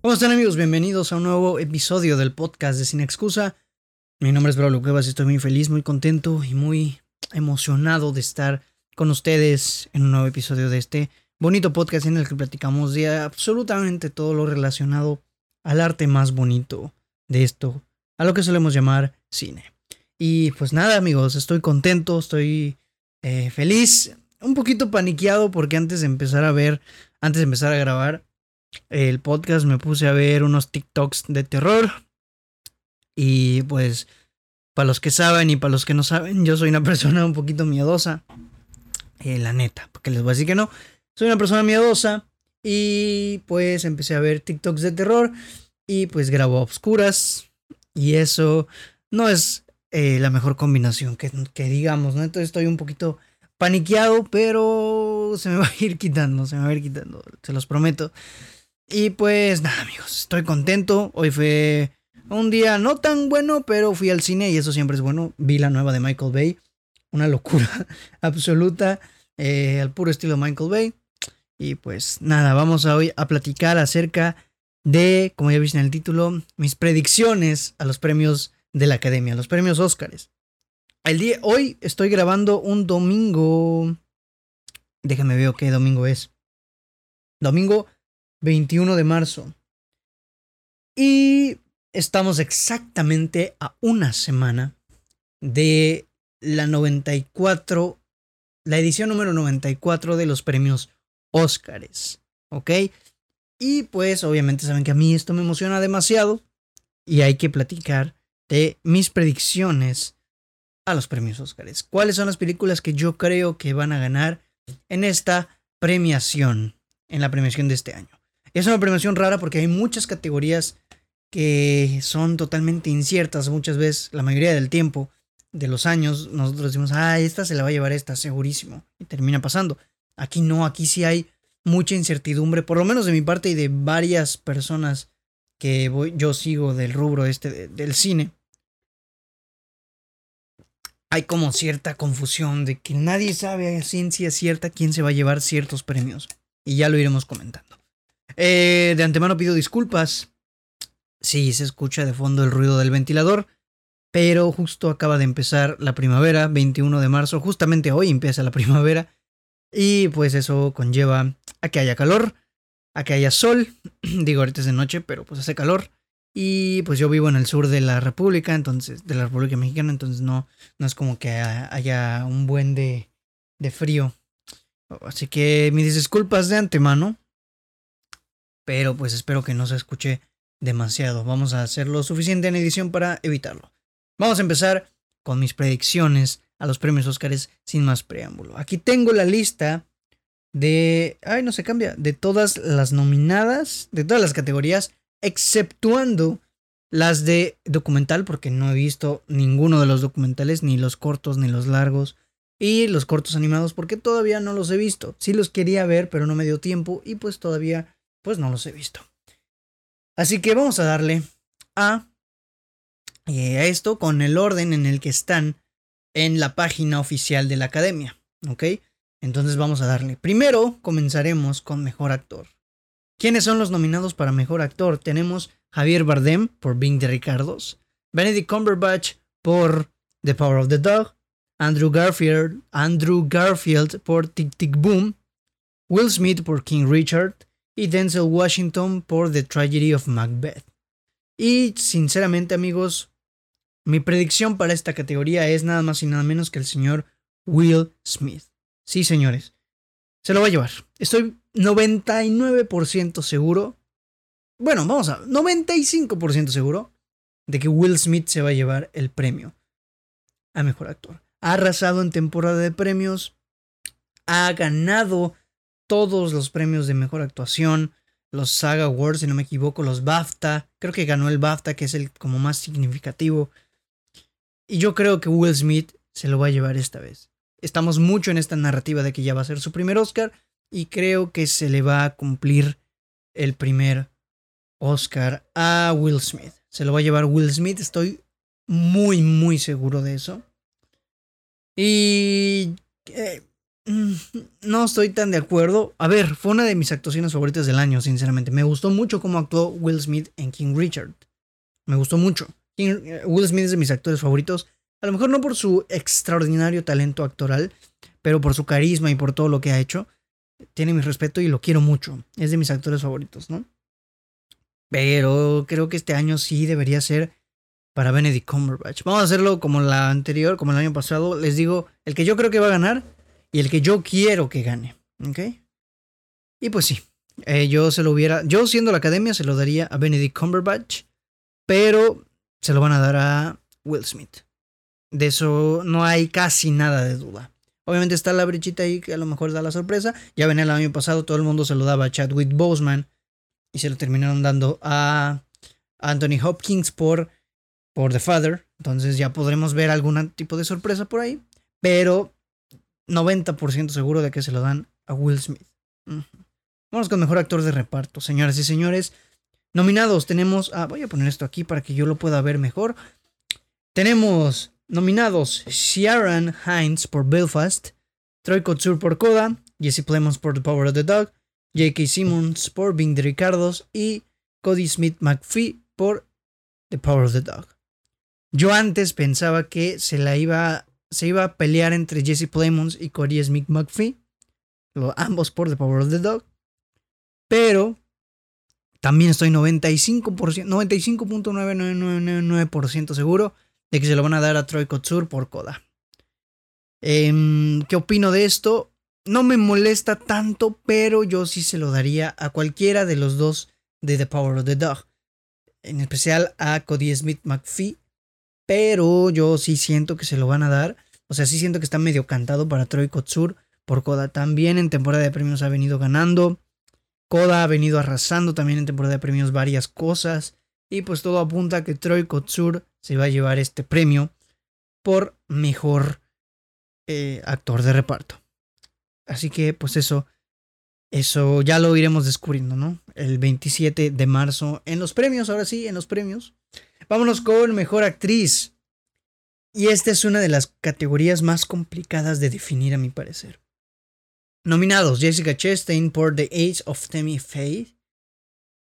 ¿Cómo están amigos? Bienvenidos a un nuevo episodio del podcast de Sin Excusa. Mi nombre es Braulio Cuevas y estoy muy feliz, muy contento y muy emocionado de estar con ustedes en un nuevo episodio de este bonito podcast en el que platicamos de absolutamente todo lo relacionado al arte más bonito de esto, a lo que solemos llamar cine. Y pues nada amigos, estoy contento, estoy eh, feliz, un poquito paniqueado porque antes de empezar a ver, antes de empezar a grabar el podcast me puse a ver unos TikToks de terror. Y pues, para los que saben y para los que no saben, yo soy una persona un poquito miedosa. Eh, la neta, porque les voy a decir que no. Soy una persona miedosa. Y pues empecé a ver TikToks de terror. Y pues grabo a obscuras. Y eso no es eh, la mejor combinación que, que digamos, ¿no? Entonces estoy un poquito paniqueado, pero se me va a ir quitando, se me va a ir quitando, se los prometo. Y pues nada, amigos, estoy contento. Hoy fue un día no tan bueno, pero fui al cine y eso siempre es bueno. Vi la nueva de Michael Bay, una locura absoluta, eh, al puro estilo Michael Bay. Y pues nada, vamos a hoy a platicar acerca de, como ya viste en el título, mis predicciones a los premios de la academia, los premios Óscares. El día, hoy estoy grabando un domingo. Déjame ver qué domingo es. Domingo 21 de marzo. Y estamos exactamente a una semana de la 94, la edición número 94 de los premios Óscares. ¿Ok? Y pues obviamente saben que a mí esto me emociona demasiado y hay que platicar de mis predicciones a los premios Óscares. ¿Cuáles son las películas que yo creo que van a ganar en esta premiación, en la premiación de este año? Es una premiación rara porque hay muchas categorías que son totalmente inciertas muchas veces, la mayoría del tiempo, de los años, nosotros decimos, ah, esta se la va a llevar esta, segurísimo, y termina pasando. Aquí no, aquí sí hay mucha incertidumbre, por lo menos de mi parte y de varias personas que voy, yo sigo del rubro este del cine. Hay como cierta confusión de que nadie sabe a ciencia cierta quién se va a llevar ciertos premios. Y ya lo iremos comentando. Eh, de antemano pido disculpas si se escucha de fondo el ruido del ventilador, pero justo acaba de empezar la primavera, 21 de marzo, justamente hoy empieza la primavera, y pues eso conlleva a que haya calor, a que haya sol, digo ahorita es de noche, pero pues hace calor, y pues yo vivo en el sur de la República, entonces, de la República Mexicana, entonces no, no es como que haya un buen de, de frío. Así que mis disculpas de antemano, pero pues espero que no se escuche demasiado. Vamos a hacer lo suficiente en edición para evitarlo. Vamos a empezar con mis predicciones a los premios Óscares sin más preámbulo. Aquí tengo la lista de... Ay, no se cambia. De todas las nominadas, de todas las categorías, exceptuando las de documental, porque no he visto ninguno de los documentales, ni los cortos, ni los largos, y los cortos animados, porque todavía no los he visto. Sí los quería ver, pero no me dio tiempo, y pues todavía pues no los he visto. Así que vamos a darle a, eh, a esto con el orden en el que están en la página oficial de la academia. ¿Ok? Entonces vamos a darle. Primero comenzaremos con mejor actor. ¿Quiénes son los nominados para mejor actor? Tenemos Javier Bardem por Bing de Ricardos, Benedict Cumberbatch por The Power of the Dog, Andrew Garfield, Andrew Garfield por Tic Tic Boom, Will Smith por King Richard, y Denzel Washington por The Tragedy of Macbeth. Y sinceramente amigos, mi predicción para esta categoría es nada más y nada menos que el señor Will Smith. Sí, señores, se lo va a llevar. Estoy 99% seguro. Bueno, vamos a 95% seguro de que Will Smith se va a llevar el premio a mejor actor. Ha arrasado en temporada de premios, ha ganado todos los premios de mejor actuación, los Saga Awards, si no me equivoco, los BAFTA. Creo que ganó el BAFTA, que es el como más significativo. Y yo creo que Will Smith se lo va a llevar esta vez. Estamos mucho en esta narrativa de que ya va a ser su primer Oscar y creo que se le va a cumplir el primer Oscar a Will Smith. Se lo va a llevar Will Smith, estoy muy, muy seguro de eso. Y eh, no estoy tan de acuerdo. A ver, fue una de mis actuaciones favoritas del año, sinceramente. Me gustó mucho cómo actuó Will Smith en King Richard. Me gustó mucho. Eh, Will Smith es de mis actores favoritos. A lo mejor no por su extraordinario talento actoral, pero por su carisma y por todo lo que ha hecho. Tiene mi respeto y lo quiero mucho. Es de mis actores favoritos, ¿no? Pero creo que este año sí debería ser para Benedict Cumberbatch. Vamos a hacerlo como la anterior, como el año pasado. Les digo el que yo creo que va a ganar y el que yo quiero que gane. ¿Ok? Y pues sí, eh, yo se lo hubiera, yo siendo la academia se lo daría a Benedict Cumberbatch, pero se lo van a dar a Will Smith. De eso no hay casi nada de duda. Obviamente está la brechita ahí que a lo mejor da la sorpresa. Ya ven el año pasado todo el mundo se lo daba a Chadwick Boseman y se lo terminaron dando a Anthony Hopkins por, por The Father. Entonces ya podremos ver algún tipo de sorpresa por ahí. Pero 90% seguro de que se lo dan a Will Smith. Vamos con mejor actor de reparto, señoras y señores. Nominados tenemos. Voy a poner esto aquí para que yo lo pueda ver mejor. Tenemos nominados Sharon Hines por Belfast, Troy Kotsur por Coda, Jesse Plemons por The Power of the Dog, J.K. Simmons por Bing de Ricardos y Cody Smith McPhee por The Power of the Dog. Yo antes pensaba que se la iba, se iba a pelear entre Jesse Plemons y Cody Smith McPhee, ambos por The Power of the Dog, pero también estoy 95%, 95.9999% seguro de que se lo van a dar a Troy Kotsur por Coda. Em, ¿Qué opino de esto? No me molesta tanto, pero yo sí se lo daría a cualquiera de los dos de The Power of the Dog. En especial a Cody Smith McPhee. Pero yo sí siento que se lo van a dar. O sea, sí siento que está medio cantado para Troy Kotsur por Coda. También en temporada de premios ha venido ganando. Koda ha venido arrasando también en temporada de premios varias cosas. Y pues todo apunta a que Troy Kotsur se va a llevar este premio por mejor eh, actor de reparto. Así que pues eso, eso ya lo iremos descubriendo, ¿no? El 27 de marzo en los premios, ahora sí, en los premios. Vámonos con mejor actriz. Y esta es una de las categorías más complicadas de definir a mi parecer. Nominados: Jessica Chastain por The Age of Tammy Faye,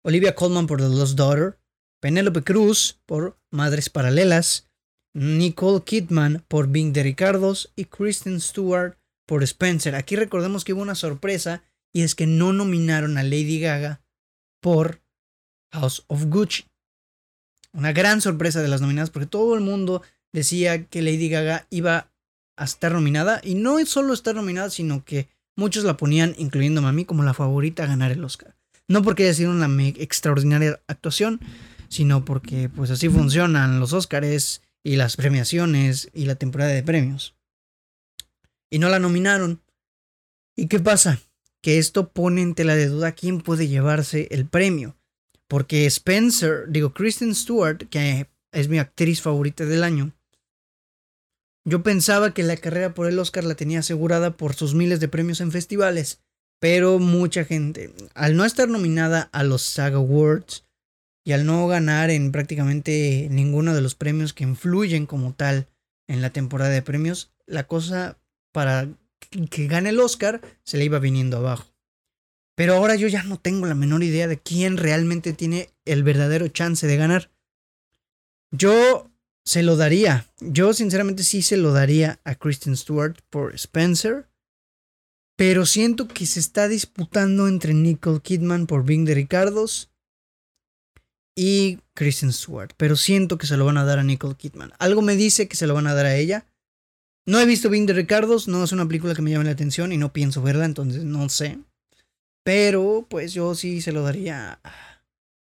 Olivia Colman por The Lost Daughter, Penélope Cruz por Madres Paralelas, Nicole Kidman por Bing de Ricardos y Kristen Stewart por Spencer. Aquí recordemos que hubo una sorpresa y es que no nominaron a Lady Gaga por House of Gucci. Una gran sorpresa de las nominadas porque todo el mundo decía que Lady Gaga iba a estar nominada y no solo estar nominada sino que muchos la ponían, incluyéndome a mí, como la favorita a ganar el Oscar. No porque haya sido una extraordinaria actuación, sino porque pues así funcionan los Oscars y las premiaciones y la temporada de premios. Y no la nominaron. ¿Y qué pasa? Que esto pone en tela de duda quién puede llevarse el premio. Porque Spencer, digo, Kristen Stewart, que es mi actriz favorita del año, yo pensaba que la carrera por el Oscar la tenía asegurada por sus miles de premios en festivales, pero mucha gente, al no estar nominada a los SAG Awards, y al no ganar en prácticamente ninguno de los premios que influyen como tal en la temporada de premios, la cosa para que gane el Oscar se le iba viniendo abajo. Pero ahora yo ya no tengo la menor idea de quién realmente tiene el verdadero chance de ganar. Yo se lo daría. Yo sinceramente sí se lo daría a Kristen Stewart por Spencer. Pero siento que se está disputando entre Nicole Kidman por Bing de Ricardos y Kristen Stewart. Pero siento que se lo van a dar a Nicole Kidman. Algo me dice que se lo van a dar a ella. No he visto Bing de Ricardos, no es una película que me llame la atención y no pienso verla, entonces no sé. Pero pues yo sí se lo daría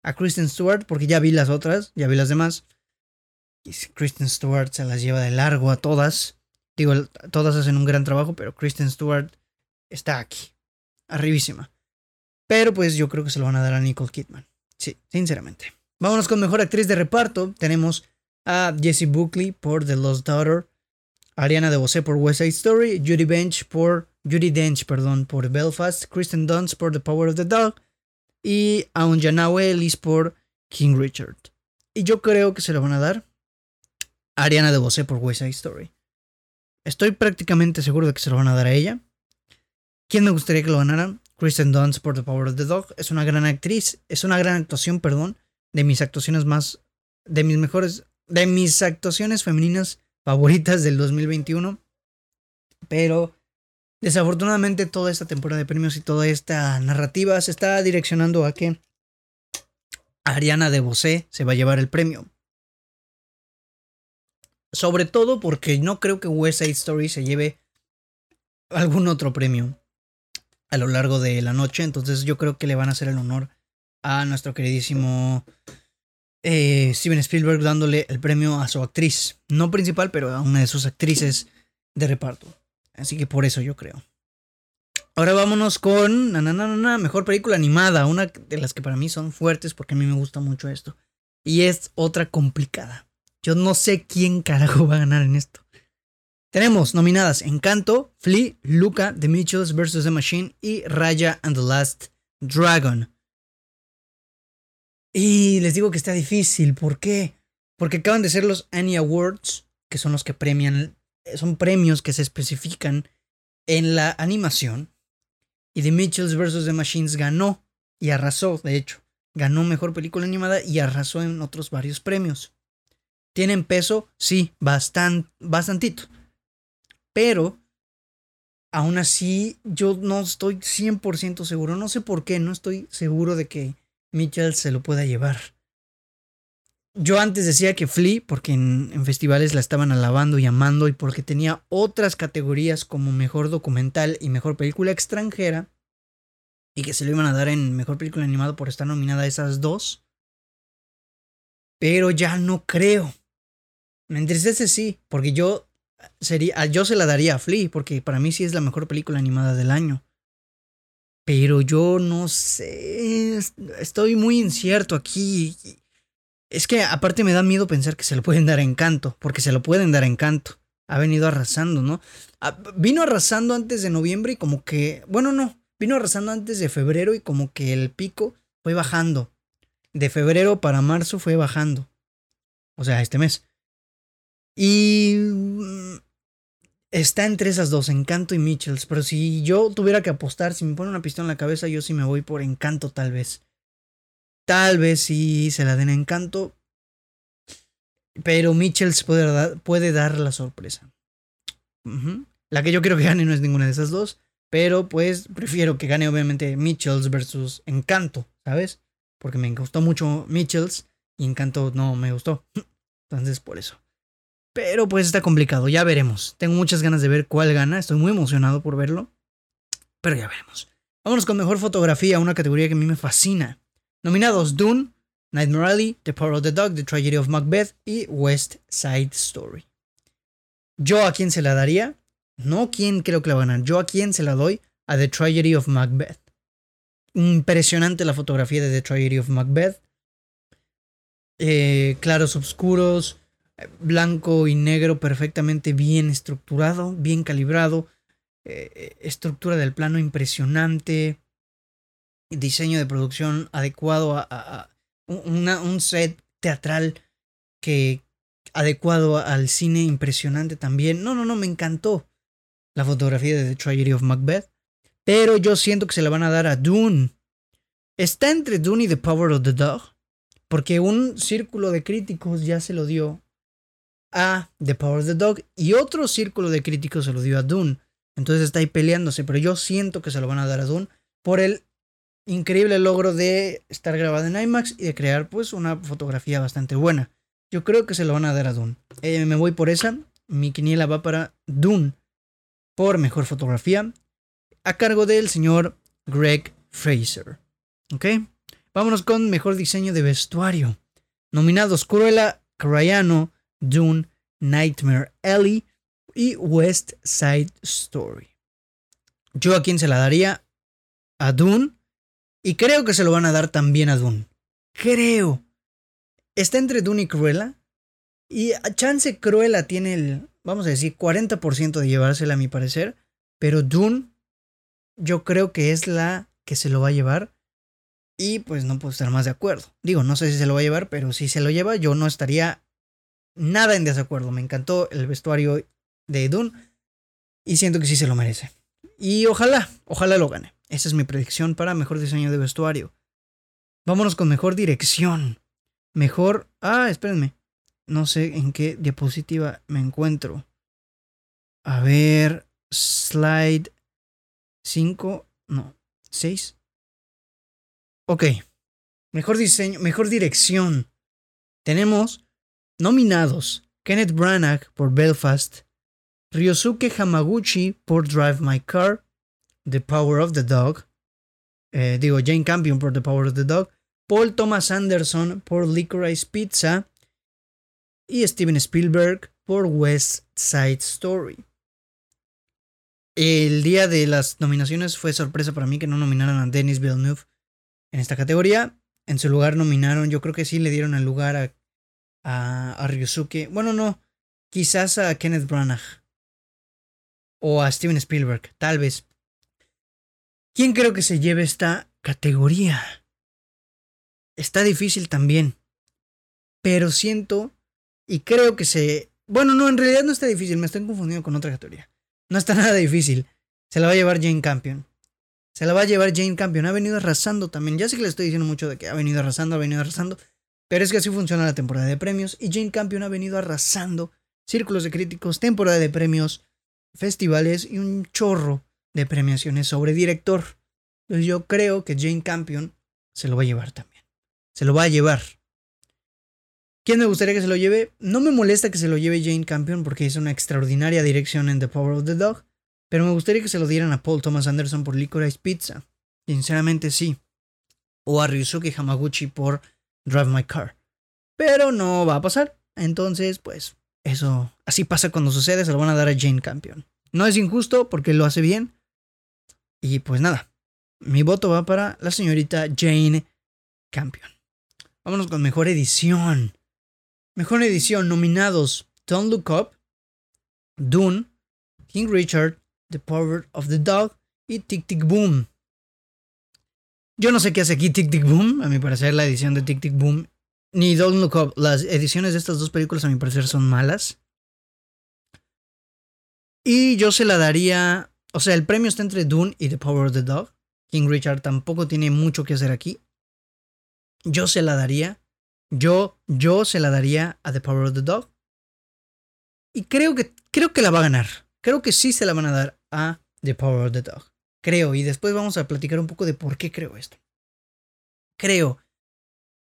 a Kristen Stewart porque ya vi las otras, ya vi las demás. Y Kristen Stewart se las lleva de largo a todas. Digo, todas hacen un gran trabajo, pero Kristen Stewart está aquí, arribísima. Pero pues yo creo que se lo van a dar a Nicole Kidman. Sí, sinceramente. Vámonos con mejor actriz de reparto. Tenemos a Jessie Buckley por The Lost Daughter, Ariana DeBose por West Side Story, Judy Dench por Judy Dench, perdón, por Belfast, Kristen Dunst por The Power of the Dog y Aunjanue Ellis por King Richard. Y yo creo que se lo van a dar a Ariana DeBose por West Side Story. Estoy prácticamente seguro de que se lo van a dar a ella. ¿Quién me gustaría que lo ganara? Kristen Dunst por The Power of the Dog. Es una gran actriz, es una gran actuación, perdón, de mis actuaciones más, de mis mejores, de mis actuaciones femeninas favoritas del 2021. Pero desafortunadamente toda esta temporada de premios y toda esta narrativa se está direccionando a que Ariana de Bosé se va a llevar el premio. Sobre todo porque no creo que West Side Story se lleve algún otro premio a lo largo de la noche. Entonces yo creo que le van a hacer el honor a nuestro queridísimo eh, Steven Spielberg dándole el premio a su actriz. No principal, pero a una de sus actrices de reparto. Así que por eso yo creo. Ahora vámonos con na, mejor película animada, una de las que para mí son fuertes porque a mí me gusta mucho esto. Y es otra complicada. Yo no sé quién carajo va a ganar en esto. Tenemos nominadas Encanto, Flea, Luca, The Mitchells vs. The Machine y Raya and the Last Dragon. Y les digo que está difícil. ¿Por qué? Porque acaban de ser los Annie Awards, que son los que premian, son premios que se especifican en la animación. Y The Mitchells vs. The Machines ganó y arrasó, de hecho. Ganó mejor película animada y arrasó en otros varios premios. ¿Tienen peso? Sí, bastante, bastantito. Pero, aún así, yo no estoy 100% seguro. No sé por qué, no estoy seguro de que Mitchell se lo pueda llevar. Yo antes decía que Flea, porque en, en, festivales la estaban alabando y amando, y porque tenía otras categorías como mejor documental y mejor película extranjera, y que se lo iban a dar en mejor película animada por estar nominada a esas dos. Pero ya no creo. Me entristece sí, porque yo sería, yo se la daría a Flea, porque para mí sí es la mejor película animada del año. Pero yo no sé, estoy muy incierto aquí. Es que aparte me da miedo pensar que se lo pueden dar a Encanto, porque se lo pueden dar a Encanto. Ha venido arrasando, ¿no? Ah, vino arrasando antes de noviembre y como que, bueno, no, vino arrasando antes de febrero y como que el pico fue bajando. De febrero para marzo fue bajando. O sea, este mes. Y mm, está entre esas dos, Encanto y Mitchells. Pero si yo tuviera que apostar, si me pone una pistola en la cabeza, yo sí me voy por Encanto tal vez. Tal vez sí se la den Encanto. Pero Mitchells puede, puede dar la sorpresa. La que yo quiero que gane no es ninguna de esas dos. Pero pues prefiero que gane obviamente Mitchells versus Encanto, ¿sabes? Porque me gustó mucho Mitchells y Encanto no me gustó. Entonces por eso. Pero pues está complicado, ya veremos. Tengo muchas ganas de ver cuál gana, estoy muy emocionado por verlo. Pero ya veremos. Vámonos con mejor fotografía, una categoría que a mí me fascina. Nominados Dune, Nightmare Alley, The Power of the Dog, The Tragedy of Macbeth y West Side Story. ¿Yo a quién se la daría? No quién creo que la va a ganar. Yo a quién se la doy a The Tragedy of Macbeth. Impresionante la fotografía de The Tragedy of Macbeth. Eh, claros oscuros, blanco y negro perfectamente bien estructurado, bien calibrado, eh, eh, estructura del plano impresionante, diseño de producción adecuado a, un set teatral que adecuado al cine impresionante también. No, no, no, me encantó la fotografía de The Tragedy of Macbeth, pero yo siento que se la van a dar a Dune. Está entre Dune y The Power of the Dog, porque un círculo de críticos ya se lo dio a The Power of the Dog y otro círculo de críticos se lo dio a Dune. Entonces está ahí peleándose, pero yo siento que se lo van a dar a Dune por el increíble logro de estar grabado en IMAX y de crear pues una fotografía bastante buena. Yo creo que se lo van a dar a Dune. Eh, me voy por esa. Mi quiniela va para Dune por mejor fotografía a cargo del señor Greg Fraser. ¿Ok? Vámonos con mejor diseño de vestuario. Nominados Cruella Crayano, Dune, Nightmare Alley y West Side Story. Yo a quién se la daría? A Dune. Y creo que se lo van a dar también a Dune. Creo. Está entre Dune y Cruella. Y a chance Cruella tiene el, vamos a decir, 40% de llevársela a mi parecer. Pero Dune, yo creo que es la que se lo va a llevar. Y pues no puedo estar más de acuerdo. Digo, no sé si se lo va a llevar, pero si se lo lleva, yo no estaría nada en desacuerdo. Me encantó el vestuario de Dune y siento que sí se lo merece. Y ojalá, ojalá lo gane. Esa es mi predicción para mejor diseño de vestuario. Vámonos con mejor dirección. Mejor... Ah, espérenme. No sé en qué diapositiva me encuentro. A ver, slide 5, no, 6. Ok. Mejor diseño, mejor dirección. Tenemos nominados Kenneth Branagh por Belfast, Ryosuke Hamaguchi por Drive My Car, The Power of the Dog, eh, digo Jane Campion por The Power of the Dog, Paul Thomas Anderson por Licorice Pizza y Steven Spielberg por West Side Story. El día de las nominaciones fue sorpresa para mí que no nominaran a Denis Villeneuve en esta categoría. En su lugar nominaron, yo creo que sí le dieron el lugar a, a, a Ryusuke. Bueno, no, quizás a Kenneth Branagh. O a Steven Spielberg, tal vez. ¿Quién creo que se lleve esta categoría? Está difícil también. Pero siento y creo que se... Bueno, no, en realidad no está difícil, me estoy confundiendo con otra categoría. No está nada difícil. Se la va a llevar Jane Campion. Se la va a llevar Jane Campion. Ha venido arrasando también. Ya sé que le estoy diciendo mucho de que ha venido arrasando, ha venido arrasando. Pero es que así funciona la temporada de premios. Y Jane Campion ha venido arrasando círculos de críticos, temporada de premios, festivales y un chorro de premiaciones sobre director. Entonces yo creo que Jane Campion se lo va a llevar también. Se lo va a llevar. ¿Quién me gustaría que se lo lleve? No me molesta que se lo lleve Jane Campion porque hizo una extraordinaria dirección en The Power of the Dog, pero me gustaría que se lo dieran a Paul Thomas Anderson por Licorice Pizza. Sinceramente sí. O a Ryusuke Hamaguchi por Drive My Car. Pero no va a pasar. Entonces, pues, eso así pasa cuando sucede, se lo van a dar a Jane Campion. No es injusto porque lo hace bien. Y pues nada, mi voto va para la señorita Jane Campion. Vámonos con mejor edición. Mejor edición nominados Don't Look Up, Dune, King Richard, The Power of the Dog y Tic Tic Boom. Yo no sé qué hace aquí Tic Tic Boom, a mi parecer la edición de Tic Tic Boom, ni Don't Look Up, las ediciones de estas dos películas a mi parecer son malas. Y yo se la daría, o sea, el premio está entre Dune y The Power of the Dog. King Richard tampoco tiene mucho que hacer aquí. Yo se la daría yo, yo se la daría a The Power of the Dog. Y creo que, creo que la va a ganar. Creo que sí se la van a dar a The Power of the Dog. Creo. Y después vamos a platicar un poco de por qué creo esto. Creo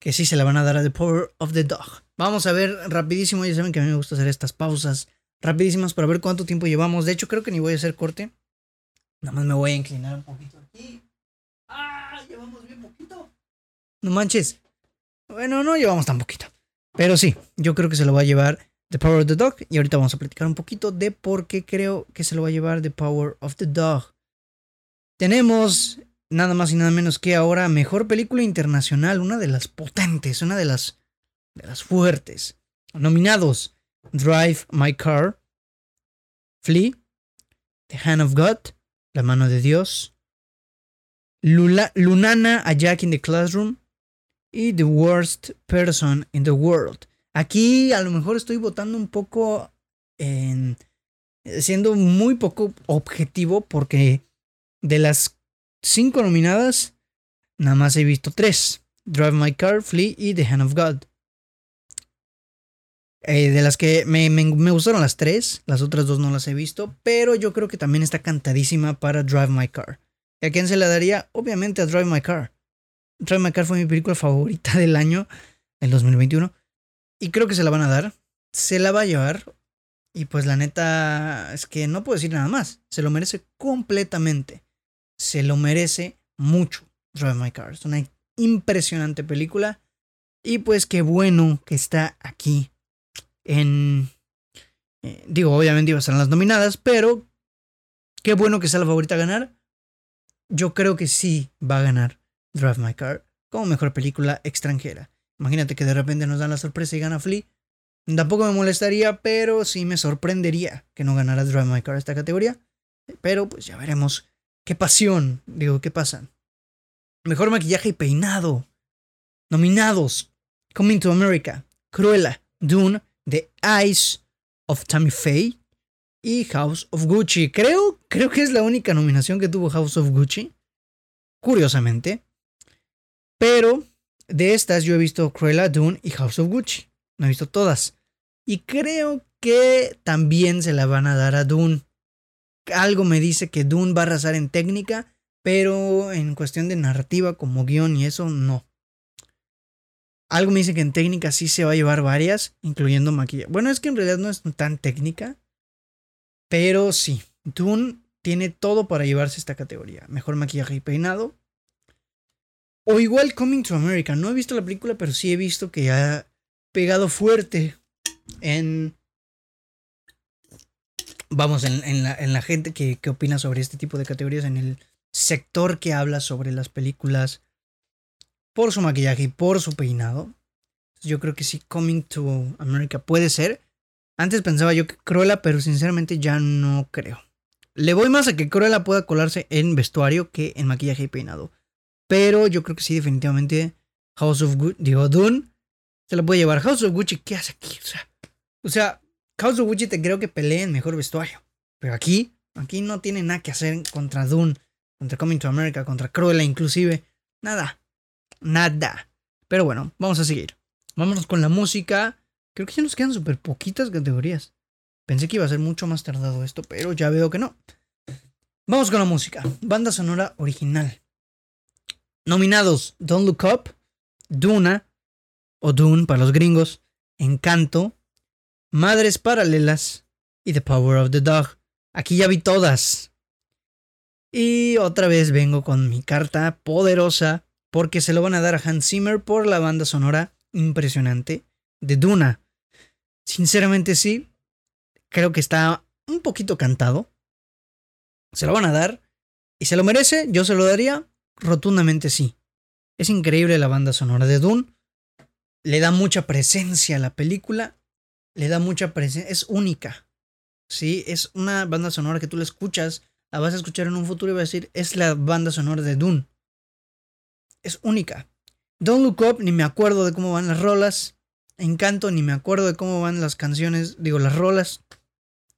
que sí se la van a dar a The Power of the Dog. Vamos a ver rapidísimo. Ya saben que a mí me gusta hacer estas pausas rapidísimas para ver cuánto tiempo llevamos. De hecho, creo que ni voy a hacer corte. Nada más me voy a inclinar un poquito aquí. ¡Ah! Llevamos bien poquito. No manches. Bueno, no llevamos tan poquito. Pero sí, yo creo que se lo va a llevar The Power of the Dog. Y ahorita vamos a platicar un poquito de por qué creo que se lo va a llevar The Power of the Dog. Tenemos nada más y nada menos que ahora mejor película internacional, una de las potentes, una de las, de las fuertes. Nominados: Drive My Car, Flea, The Hand of God, La mano de Dios, Lunana a Jack in the Classroom, y The Worst Person in the World. Aquí a lo mejor estoy votando un poco en... siendo muy poco objetivo porque de las cinco nominadas nada más he visto tres. Drive My Car, Flea y The Hand of God. Eh, de las que me, me, gustaron las tres, las otras dos no las he visto, pero yo creo que también está cantadísima para Drive My Car. ¿Y a quién se la daría? Obviamente a Drive My Car. Drive My Car fue mi película favorita del año, el 2021. Y creo que se la van a dar. Se la va a llevar. Y pues la neta es que no puedo decir nada más. Se lo merece completamente. Se lo merece mucho. Drive My Car. Es una impresionante película. Y pues qué bueno que está aquí en... Eh, digo, obviamente iba a estar en las nominadas, pero qué bueno que sea la favorita a ganar. Yo creo que sí va a ganar Drive My Car como mejor película extranjera. Imagínate que de repente nos dan la sorpresa y gana Flea. Tampoco me molestaría, pero sí me sorprendería que no ganara Drive My Car esta categoría. Pero pues ya veremos qué pasión, digo, qué pasa. Mejor maquillaje y peinado. Nominados: Coming to America, Cruella, Dune, The Eyes of Tammy Faye, y House of Gucci. Creo, creo que es la única nominación que tuvo House of Gucci. Curiosamente. Pero de estas yo he visto Cruella, Dune y House of Gucci. No he visto todas. Y creo que también se la van a dar a Dune. Algo me dice que Dune va a arrasar en técnica, pero en cuestión de narrativa como guion y eso no. Algo me dice que en técnica sí se va a llevar varias, incluyendo maquillaje. Bueno, es que en realidad no es tan técnica, pero sí, Dune tiene todo para llevarse esta categoría. Mejor maquillaje y peinado. O igual Coming to America. No he visto la película, pero sí he visto que ha pegado fuerte en... Vamos, en, la, gente que, que opina sobre este tipo de categorías, en el sector que habla sobre las películas por su maquillaje y por su peinado. Yo creo que sí, Coming to America puede ser. Antes pensaba yo que Cruella, pero sinceramente ya no creo. Le voy más a que Cruella pueda colarse en vestuario que en maquillaje y peinado. Pero yo creo que sí, definitivamente House of Gucci, digo, Dune, se la puede llevar. House of Gucci, ¿qué hace aquí? O sea, o sea, House of Gucci te creo que pelee en mejor vestuario. Pero aquí, aquí no tiene nada que hacer contra Dune, contra Coming to America, contra Cruella inclusive. Nada nada. Pero bueno, vamos a seguir. Vámonos con la música. Creo que ya nos quedan súper poquitas categorías. Pensé que iba a ser mucho más tardado esto, pero ya veo que no. Vamos con la música. Banda sonora original. Nominados: Don't Look Up, Duna, o Dune para los gringos, Encanto, Madres Paralelas y The Power of the Dog. Aquí ya vi todas. Y otra vez vengo con mi carta poderosa porque se lo van a dar a Hans Zimmer por la banda sonora impresionante de Duna. Sinceramente sí, creo que está un poquito cantado. Se lo van a dar y se lo merece, yo se lo daría rotundamente sí. Es increíble la banda sonora de Dune. Le da mucha presencia a la película, le da mucha presencia, es única. Sí, es una banda sonora que tú la escuchas, la vas a escuchar en un futuro y vas a decir, es la banda sonora de Dune es única. Don't Look Up, ni me acuerdo de cómo van las rolas. Encanto, ni me acuerdo de cómo van las canciones, digo, las rolas,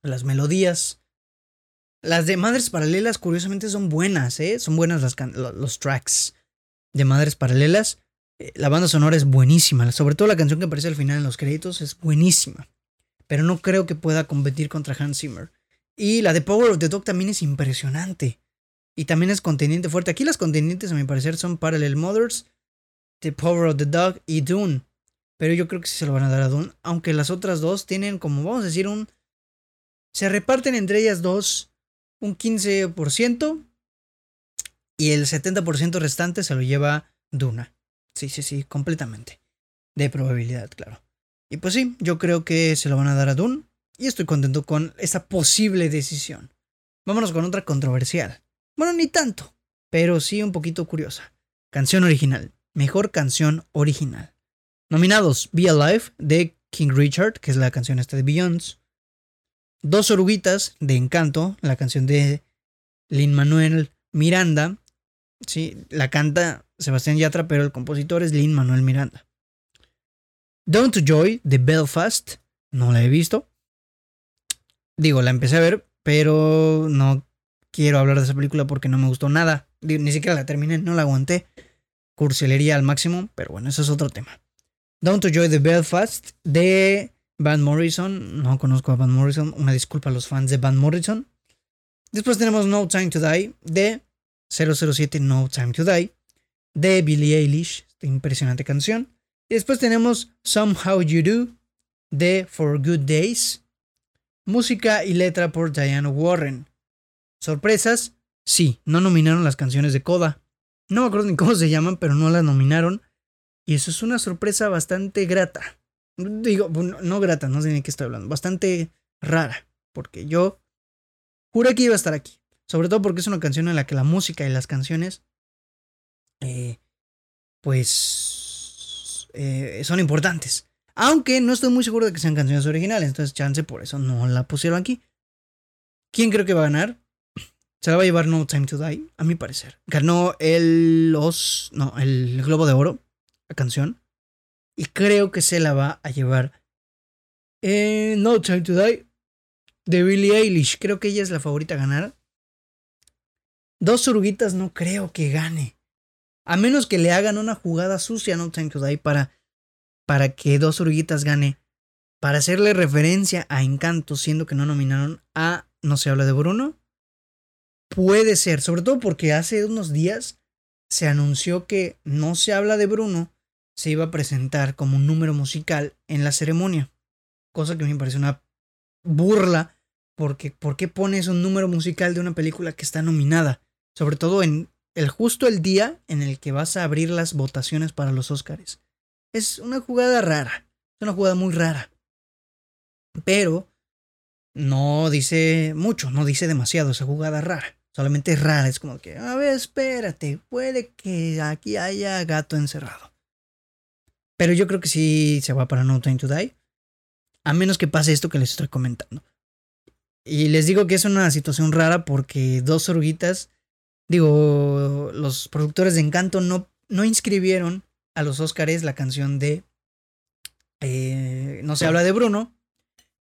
las melodías. Las de Madres Paralelas, curiosamente, son buenas, ¿eh? Son buenas las los tracks de Madres Paralelas. Eh, la banda sonora es buenísima, sobre todo la canción que aparece al final en los créditos es buenísima. Pero no creo que pueda competir contra Hans Zimmer. Y la de Power of the Dog también es impresionante. Y también es contendiente fuerte. Aquí las contendientes, a mi parecer, son Parallel Mothers, The Power of the Dog y Dune. Pero yo creo que sí se lo van a dar a Dune. Aunque las otras dos tienen, como vamos a decir, un. Se reparten entre ellas dos un 15%. Y el 70% restante se lo lleva Duna. Sí, sí, sí, completamente. De probabilidad, claro. Y pues sí, yo creo que se lo van a dar a Dune. Y estoy contento con esa posible decisión. Vámonos con otra controversial. Bueno, ni tanto, pero sí un poquito curiosa. Canción original. Mejor canción original. Nominados Be Alive de King Richard, que es la canción esta de Beyoncé. Dos oruguitas de Encanto, la canción de Lin Manuel Miranda. Sí, la canta Sebastián Yatra, pero el compositor es Lin Manuel Miranda. Down to Joy de Belfast, no la he visto. Digo, la empecé a ver, pero no quiero hablar de esa película porque no me gustó nada. Ni siquiera la terminé, no la aguanté. Cursilería al máximo, pero bueno, eso es otro tema. Down to Joy de Belfast de Van Morrison. No conozco a Van Morrison. Una disculpa a los fans de Van Morrison. Después tenemos No Time to Die de 007 No Time to Die de Billie Eilish. Esta impresionante canción. Y después tenemos Somehow You Do de For Good Days. Música y letra por Diana Warren. Sorpresas, sí, no nominaron las canciones de Coda. No me acuerdo ni cómo se llaman, pero no las nominaron. Y eso es una sorpresa bastante grata. Digo, no grata, no sé ni qué estoy hablando. Bastante rara. Porque yo juré que iba a estar aquí. Sobre todo porque es una canción en la que la música y las canciones. Eh, pues. Eh, son importantes. Aunque no estoy muy seguro de que sean canciones originales. Entonces, chance por eso no la pusieron aquí. ¿Quién creo que va a ganar? Se la va a llevar No Time to Die, a mi parecer. Ganó el los, no, el Globo de Oro, la canción. Y creo que se la va a llevar eh, No Time to Die. de Billie Eilish. Creo que ella es la favorita a ganar. Dos oruguitas no creo que gane. A menos que le hagan una jugada sucia a No Time to Die para, para que Dos oruguitas gane. Para hacerle referencia a Encanto, siendo que no nominaron a No se habla de Bruno. Puede ser, sobre todo porque hace unos días se anunció que No se habla de Bruno se iba a presentar como un número musical en la ceremonia. Cosa que me parece una burla, porque ¿por qué pones un número musical de una película que está nominada? Sobre todo en el justo el día en el que vas a abrir las votaciones para los Oscars. Es una jugada rara, es una jugada muy rara. Pero no dice mucho, no dice demasiado esa jugada rara. Solamente es rara, es como que, a ver, espérate, puede que aquí haya gato encerrado. Pero yo creo que sí se va para No Time to Die. A menos que pase esto que les estoy comentando. Y les digo que es una situación rara porque dos oruguitas, digo, los productores de Encanto no, no inscribieron a los Oscars la canción de eh, No se habla de Bruno.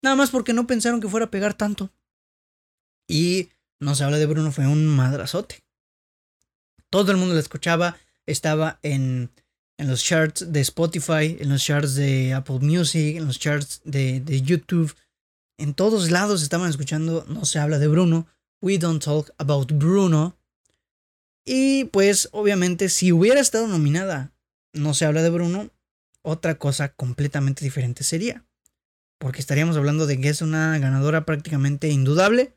Nada más porque no pensaron que fuera a pegar tanto. Y No se habla de Bruno fue un madrazote. Todo el mundo la escuchaba. Estaba en en los charts de Spotify, en los charts de Apple Music, en los charts de, de, YouTube. En todos lados estaban escuchando No se habla de Bruno. We don't talk about Bruno. Y pues obviamente si hubiera estado nominada No se habla de Bruno, otra cosa completamente diferente sería. Porque estaríamos hablando de que es una ganadora prácticamente indudable,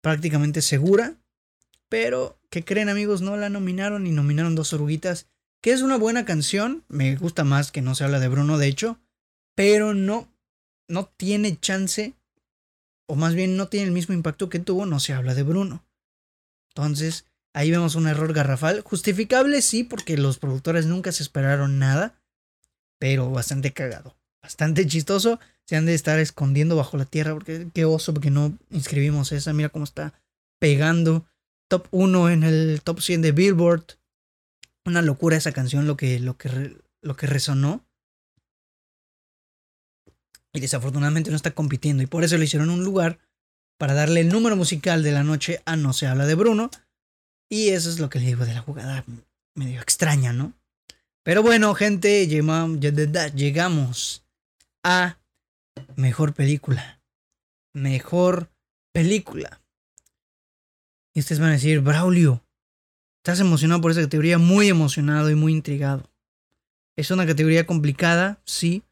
prácticamente segura. Pero, ¿qué creen amigos? No la nominaron y nominaron dos oruguitas que es una buena canción, me gusta más que no se habla de Bruno, de hecho, pero no, no tiene chance, o más bien no tiene el mismo impacto que tuvo, no se habla de Bruno. Entonces, ahí vemos un error garrafal, justificable sí, porque los productores nunca se esperaron nada, pero bastante cagado, bastante chistoso, se han de estar escondiendo bajo la tierra, porque qué oso, porque no inscribimos esa, mira cómo está pegando, top 1 en el top 100 de Billboard, una locura esa canción, lo que, lo que, lo que resonó. Y desafortunadamente no está compitiendo. Y por eso le hicieron un lugar para darle el número musical de la noche a No se habla de Bruno. Y eso es lo que le digo de la jugada medio extraña, ¿no? Pero bueno, gente, llegamos a mejor película. Mejor película. Y ustedes van a decir, Braulio, Estás emocionado por esa categoría, muy emocionado y muy intrigado. Es una categoría complicada, sí.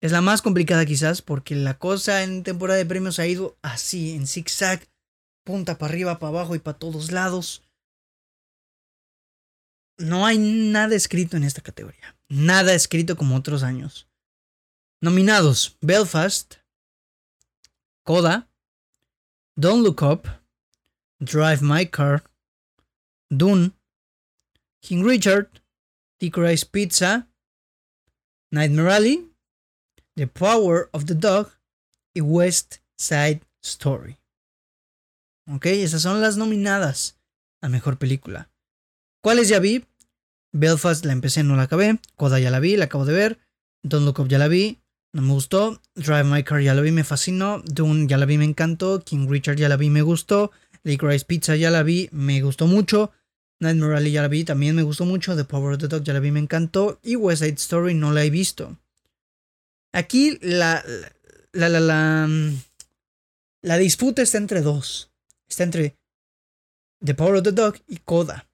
Es la más complicada quizás porque la cosa en temporada de premios ha ido así, en zigzag, punta para arriba, para abajo y para todos lados. No hay nada escrito en esta categoría. Nada escrito como otros años. Nominados: Belfast, Coda, Don't Look Up, Drive My Car, Dune, King Richard, Licorice Pizza, Nightmare Alley, The Power of the Dog y West Side Story. Ok, esas son las nominadas a mejor película. ¿Cuáles ya vi? Belfast la empecé, no la acabé. Coda ya la vi, la acabo de ver. Don't Look Up ya la vi, no me gustó. Drive My Car ya la vi, me fascinó. Dune ya la vi, me encantó. King Richard ya la vi, me gustó. Licorice Pizza ya la vi, me gustó mucho. Nightmare Alley ya la vi, también me gustó mucho. The Power of the Dog ya la vi, me encantó. Y West Side Story no la he visto. Aquí la, la, la, la, la disputa está entre dos. Está entre The Power of the Dog y Coda.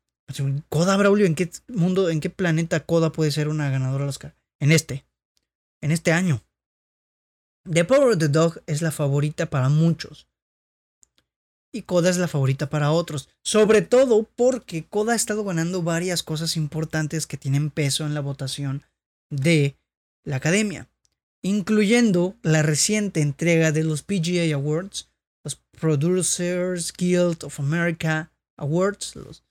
Coda, Braulio, ¿en qué mundo, en qué planeta Coda puede ser una ganadora Oscar? En este. En este año. The Power of the Dog es la favorita para muchos y Koda es la favorita para otros. Sobre todo porque Koda ha estado ganando varias cosas importantes que tienen peso en la votación de la academia, incluyendo la reciente entrega de los PGA Awards, los Producers Guild of America Awards, los,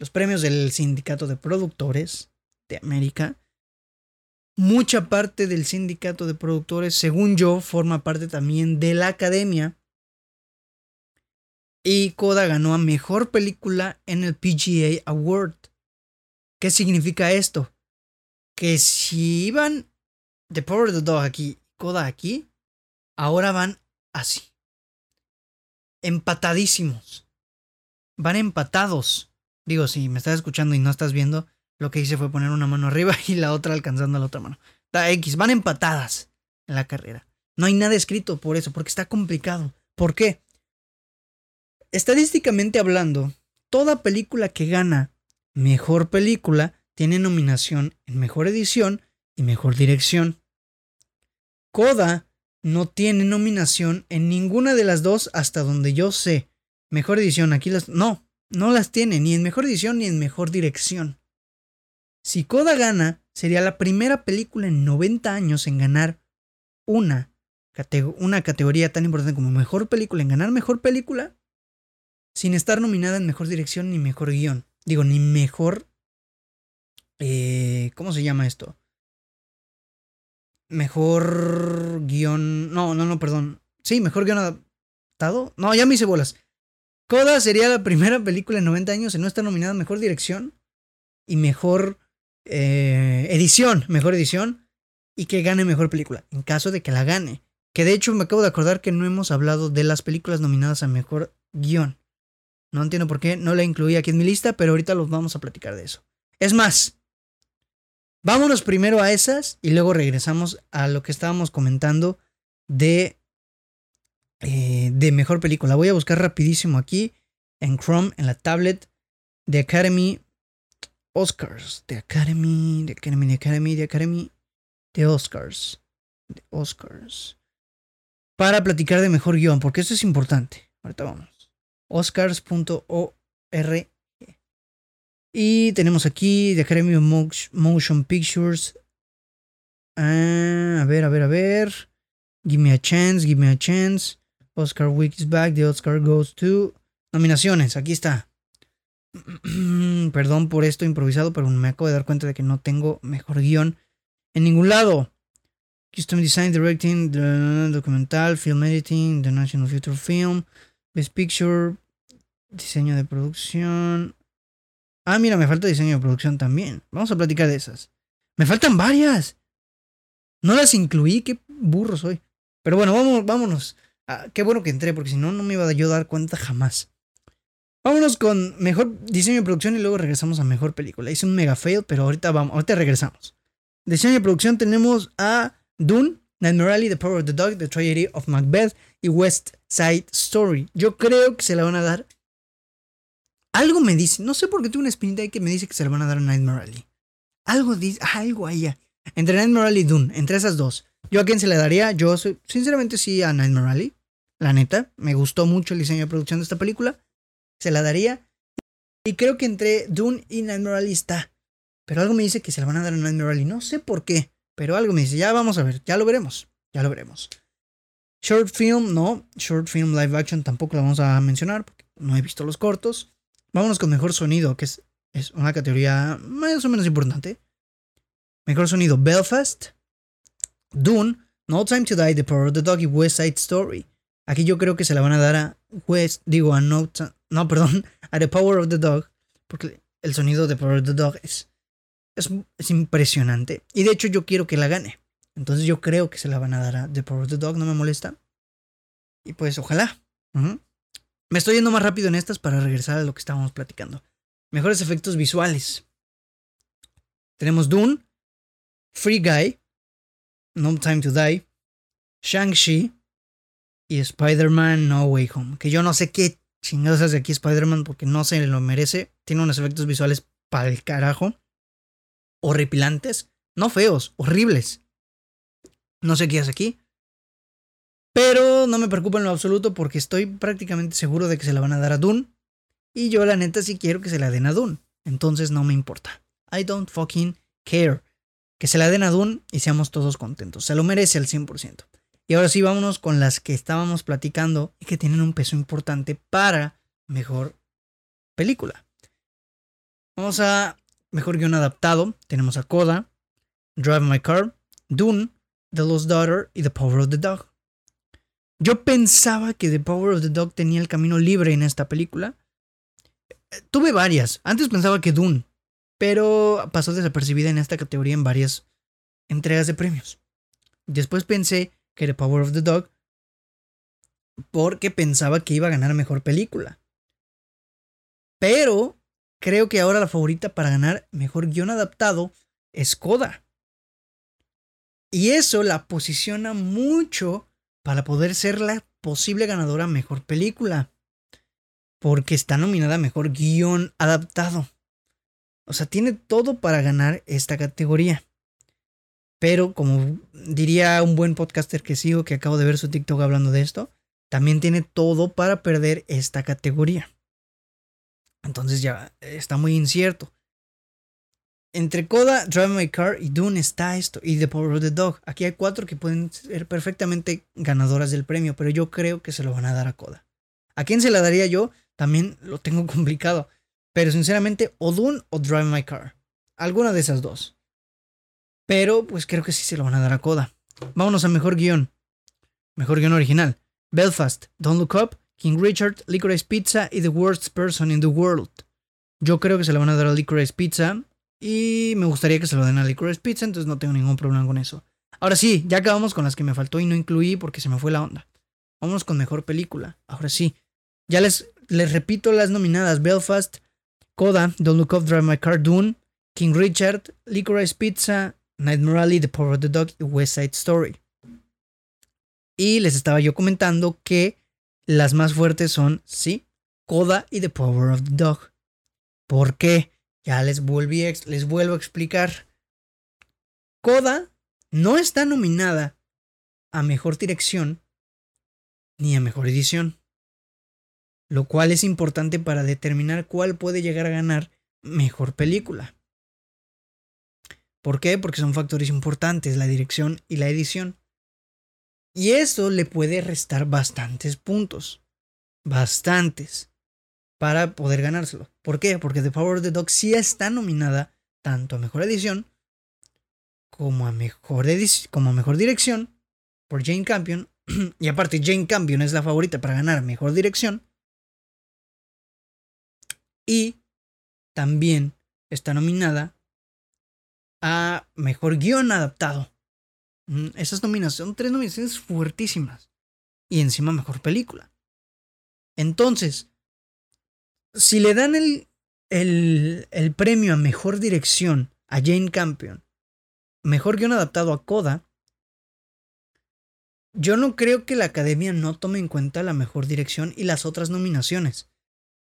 los premios del Sindicato de Productores de América. Mucha parte del sindicato de productores, según yo, forma parte también de la academia y Coda ganó a mejor película en el PGA Award. ¿Qué significa esto? Que si iban The Power of the Dog aquí, Coda aquí, ahora van así. empatadísimos. Van empatados. Digo, si me estás escuchando y no estás viendo, lo que hice fue poner una mano arriba y la otra alcanzando la otra mano. Da X, van empatadas en la carrera. No hay nada escrito por eso, porque está complicado. ¿Por qué? Estadísticamente hablando, toda película que gana mejor película tiene nominación en mejor edición y mejor dirección. Coda no tiene nominación en ninguna de las dos hasta donde yo sé. Mejor edición, aquí las... No, no las tiene, ni en mejor edición ni en mejor dirección. Si Coda gana, sería la primera película en 90 años en ganar una, una categoría tan importante como mejor película, en ganar mejor película, sin estar nominada en mejor dirección ni mejor guion. Digo, ni mejor... Eh, ¿Cómo se llama esto? Mejor guion... No, no, no, perdón. Sí, mejor guion adaptado. No, ya me hice bolas. Coda sería la primera película en 90 años en no estar nominada en mejor dirección y mejor eh, edición, mejor edición y que gane mejor película, en caso de que la gane. Que de hecho me acabo de acordar que no hemos hablado de las películas nominadas a mejor guion. No entiendo por qué no la incluí aquí en mi lista, pero ahorita los vamos a platicar de eso. Es más, vámonos primero a esas y luego regresamos a lo que estábamos comentando de eh, de mejor película. Voy a buscar rapidísimo aquí en Chrome, en la tablet, de Academy Oscars. De Academy, de Academy, de Academy, de Academy, de Oscars. De Oscars. Para platicar de mejor guion, porque eso es importante. Ahorita vamos. Oscars.org. Y tenemos aquí The Academy of Motion Pictures. Ah, a ver, a ver, a ver. Give me a chance, give me a chance. Oscar Week is back. The Oscar goes to. Nominaciones, aquí está. Perdón por esto improvisado, pero me acabo de dar cuenta de que no tengo mejor guion en ningún lado. Custom Design, Directing, Documental, Film Editing, The National Future Film, Best Picture, Diseño de Producción. Ah, mira, me falta diseño de producción también. Vamos a platicar de esas. Me faltan varias. No las incluí, qué burro soy. Pero bueno, vamos, vámonos. Ah, qué bueno que entré, porque si no, no me iba a dar cuenta jamás. Vámonos con mejor diseño de producción y luego regresamos a mejor película. Hice un mega fail, pero ahorita vamos, ahorita regresamos. Diseño de producción tenemos a Dune, Nightmare Alley, The Power of the Dog, The Tragedy of Macbeth y West Side Story. Yo creo que se la van a dar. Algo me dice, no sé por qué tengo una espinita ahí que me dice que se la van a dar a Nightmare Alley. Algo dice, algo allá. Entre Nightmare Alley y Dune, entre esas dos. ¿Yo a quién se le daría? Yo, sinceramente, sí a Nightmare Alley. La neta, me gustó mucho el diseño de producción de esta película. Se la daría. Y creo que entre Dune y Nightmare está. Pero algo me dice que se la van a dar a Nightmare. No sé por qué. Pero algo me dice, ya vamos a ver, ya lo veremos. Ya lo veremos. Short film, no. Short film live action tampoco la vamos a mencionar porque no he visto los cortos. Vámonos con mejor sonido, que es, es una categoría más o menos importante. Mejor sonido, Belfast, Dune, No Time to Die, The Power of the Dog y West Side Story. Aquí yo creo que se la van a dar a West, digo a No, no perdón, a The Power of the Dog, porque el sonido de Power of the Dog es, es, impresionante. Y de hecho yo quiero que la gane. Entonces yo creo que se la van a dar a The Power of the Dog, no me molesta. Y pues ojalá. Me estoy yendo más rápido en estas para regresar a lo que estábamos platicando. Mejores efectos visuales. Tenemos Dune, Free Guy, No Time to Die, Shang-Chi, y Spider-Man No Way Home. Que yo no sé qué chingados hace aquí Spider-Man porque no se lo merece. Tiene unos efectos visuales para el carajo. Horripilantes. No feos, horribles. No sé qué hace aquí. Pero no me preocupa en lo absoluto porque estoy prácticamente seguro de que se la van a dar a Dune. Y yo la neta sí quiero que se la den a Dune. Entonces no me importa. I don't fucking care. Que se la den a Dune y seamos todos contentos. Se lo merece al 100%. Y ahora sí, vámonos con las que estábamos platicando y que tienen un peso importante para mejor película. Vamos a mejor guion adaptado. Tenemos a Coda, Drive My Car, Dune, The Lost Daughter y The Power of the Dog. Yo pensaba que The Power of the Dog tenía el camino libre en esta película. Tuve varias. Antes pensaba que Dune, pero pasó desapercibida en esta categoría en varias entregas de premios. Después pensé que The Power of the Dog porque pensaba que iba a ganar mejor película. Pero creo que ahora la favorita para ganar mejor guion adaptado es Coda. Y eso la posiciona mucho para poder ser la posible ganadora mejor película. Porque está nominada mejor guion adaptado. O sea, tiene todo para ganar esta categoría. Pero como diría un buen podcaster que sigo, que acabo de ver su TikTok hablando de esto, también tiene todo para perder esta categoría. Entonces ya está muy incierto. Entre Coda, Drive My Car y Dune está esto. Y The Power of the Dog. Aquí hay cuatro que pueden ser perfectamente ganadoras del premio, pero yo creo que se lo van a dar a Coda. ¿A quién se la daría yo? También lo tengo complicado. Pero sinceramente, o Dune o Drive My Car. Alguna de esas dos. Pero pues creo que sí se lo van a dar a Coda. Vámonos a mejor guion. Mejor guion original. Belfast, Don't Look Up, King Richard, Licorice Pizza y The Worst Person in the World. Yo creo que se lo van a dar a Licorice Pizza. Y me gustaría que se lo den a Licorice Pizza, entonces no tengo ningún problema con eso. Ahora sí, ya acabamos con las que me faltó y no incluí porque se me fue la onda. Vámonos con mejor película. Ahora sí. Ya les, les repito las nominadas: Belfast, Coda, Don't Look Up, Drive My Car, Dune, King Richard, Licorice Pizza, Nightmare Alley, The Power of the Dog y West Side Story. Y les estaba yo comentando que las más fuertes son, sí, Coda y The Power of the Dog. ¿Por qué? Ya les, volví les vuelvo a explicar. Coda no está nominada a Mejor Dirección ni a Mejor Edición. Lo cual es importante para determinar cuál puede llegar a ganar Mejor Película. ¿Por qué? Porque son factores importantes, la dirección y la edición. Y eso le puede restar bastantes puntos. Bastantes. Para poder ganárselo. ¿Por qué? Porque The Power of the Dog sí está nominada tanto a mejor edición como a mejor, como a mejor dirección por Jane Campion. y aparte, Jane Campion es la favorita para ganar mejor dirección. Y también está nominada a mejor guion adaptado. Mm, esas nominaciones son tres nominaciones fuertísimas. Y encima mejor película. Entonces, si le dan el, el, el premio a mejor dirección a Jane Campion, mejor guion adaptado a Coda, yo no creo que la academia no tome en cuenta la mejor dirección y las otras nominaciones.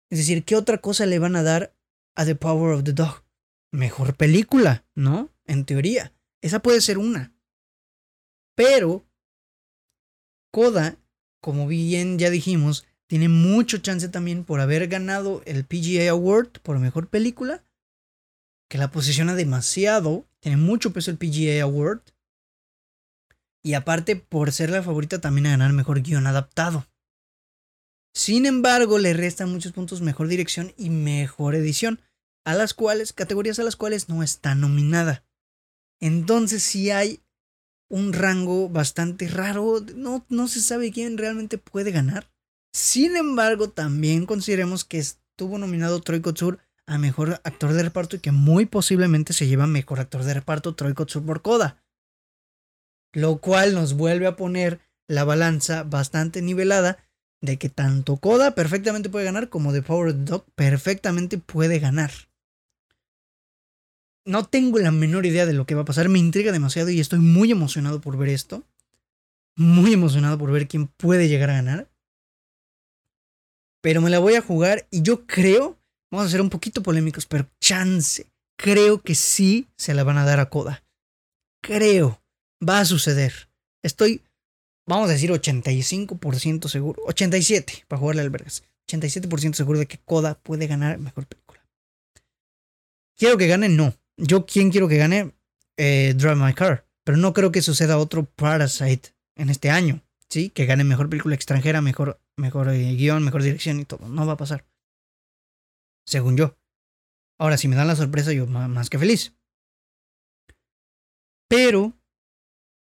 Es decir, ¿qué otra cosa le van a dar a The Power of the Dog? Mejor película, ¿no? En teoría. Esa puede ser una. Pero Coda, como bien ya dijimos, tiene mucho chance también por haber ganado el PGA Award por mejor película, que la posiciona demasiado, tiene mucho peso el PGA Award. Y aparte por ser la favorita también a ganar mejor guion adaptado. Sin embargo, le restan muchos puntos mejor dirección y mejor edición, a las cuales, categorías a las cuales no está nominada. Entonces, si hay un rango bastante raro. No, no se sabe quién realmente puede ganar. Sin embargo, también consideremos que estuvo nominado Troy Kotsur a mejor actor de reparto y que muy posiblemente se lleva mejor actor de reparto Troy Kotsur por Coda. Lo cual nos vuelve a poner la balanza bastante nivelada de que tanto Coda perfectamente puede ganar como The Power Dog perfectamente puede ganar no tengo la menor idea de lo que va a pasar. Me intriga demasiado y estoy muy emocionado por ver esto. Muy emocionado por ver quién puede llegar a ganar. Pero me la voy a jugar y yo creo, vamos a ser un poquito polémicos, pero chance. Creo que sí se la van a dar a Coda. Creo. Va a suceder. Estoy, vamos a decir 85% seguro. 87 para jugarle al Vergas. 87% seguro de que Coda puede ganar mejor película. Quiero que gane, no. Yo, ¿quién quiero que gane? Eh, Drive My Car. Pero no creo que suceda otro Parasite en este año. ¿Sí? Que gane mejor película extranjera, mejor, mejor eh, guion, mejor dirección y todo. No va a pasar. Según yo. Ahora, si me dan la sorpresa, yo más que feliz. Pero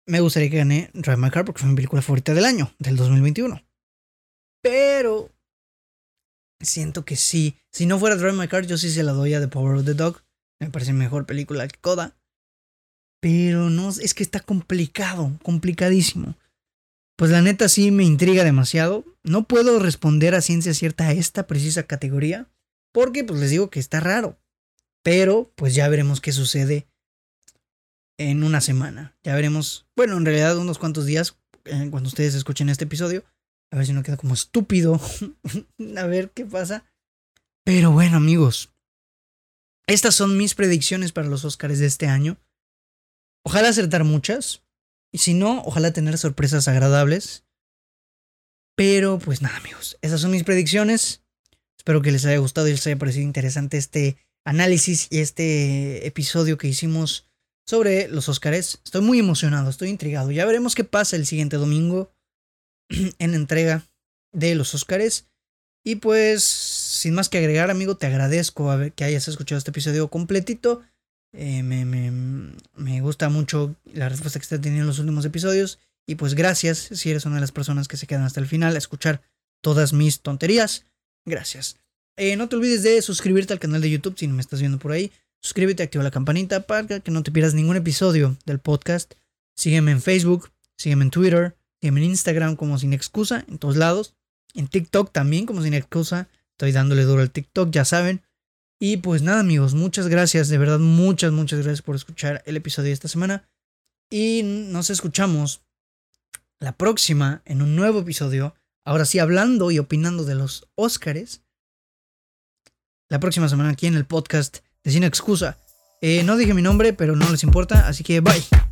me gustaría que gane Drive My Car porque fue mi película favorita del año, del 2021. Pero siento que sí. Si no fuera Drive My Car, yo sí se la doy a The Power of the Dog. Me parece mejor película que Coda. Pero no, es que está complicado, complicadísimo. pues la neta sí me intriga demasiado. No puedo responder a ciencia cierta a esta precisa categoría, porque pues les digo que está raro. Pero pues ya veremos qué sucede en una semana. Ya veremos, bueno, en realidad unos cuantos días, eh, cuando ustedes escuchen este episodio. A ver si no queda como estúpido. a ver qué pasa. Pero bueno, amigos. Estas son mis predicciones para los Oscars de este año. Ojalá acertar muchas. Y si no, ojalá tener sorpresas agradables. Pero pues nada, amigos. Esas son mis predicciones. Espero que les haya gustado y les haya parecido interesante este análisis y este episodio que hicimos sobre los Oscars. Estoy muy emocionado, estoy intrigado. Ya veremos qué pasa el siguiente domingo en entrega de los Oscars. Y pues, sin más que agregar, amigo, te agradezco que hayas escuchado este episodio completito. Eh, me, me, me, gusta mucho la respuesta que está teniendo en los últimos episodios. Y pues gracias si eres una de las personas que se quedan hasta el final a escuchar todas mis tonterías. Gracias. Eh, no te olvides de suscribirte al canal de YouTube si no me estás viendo por ahí. Suscríbete, activa la campanita para que no te pierdas ningún episodio del podcast. Sígueme en Facebook, sígueme en Twitter, sígueme en Instagram como Sin Excusa, en todos lados. En TikTok también como Sin Excusa. Estoy dándole duro al TikTok, ya saben. Y pues nada amigos, muchas gracias, de verdad muchas, muchas gracias por escuchar el episodio de esta semana. Y nos escuchamos la próxima en un nuevo episodio. Ahora sí, hablando y opinando de los Óscares. La próxima semana aquí en el podcast de Sin Excusa. Eh, no dije mi nombre, pero no les importa, así que bye.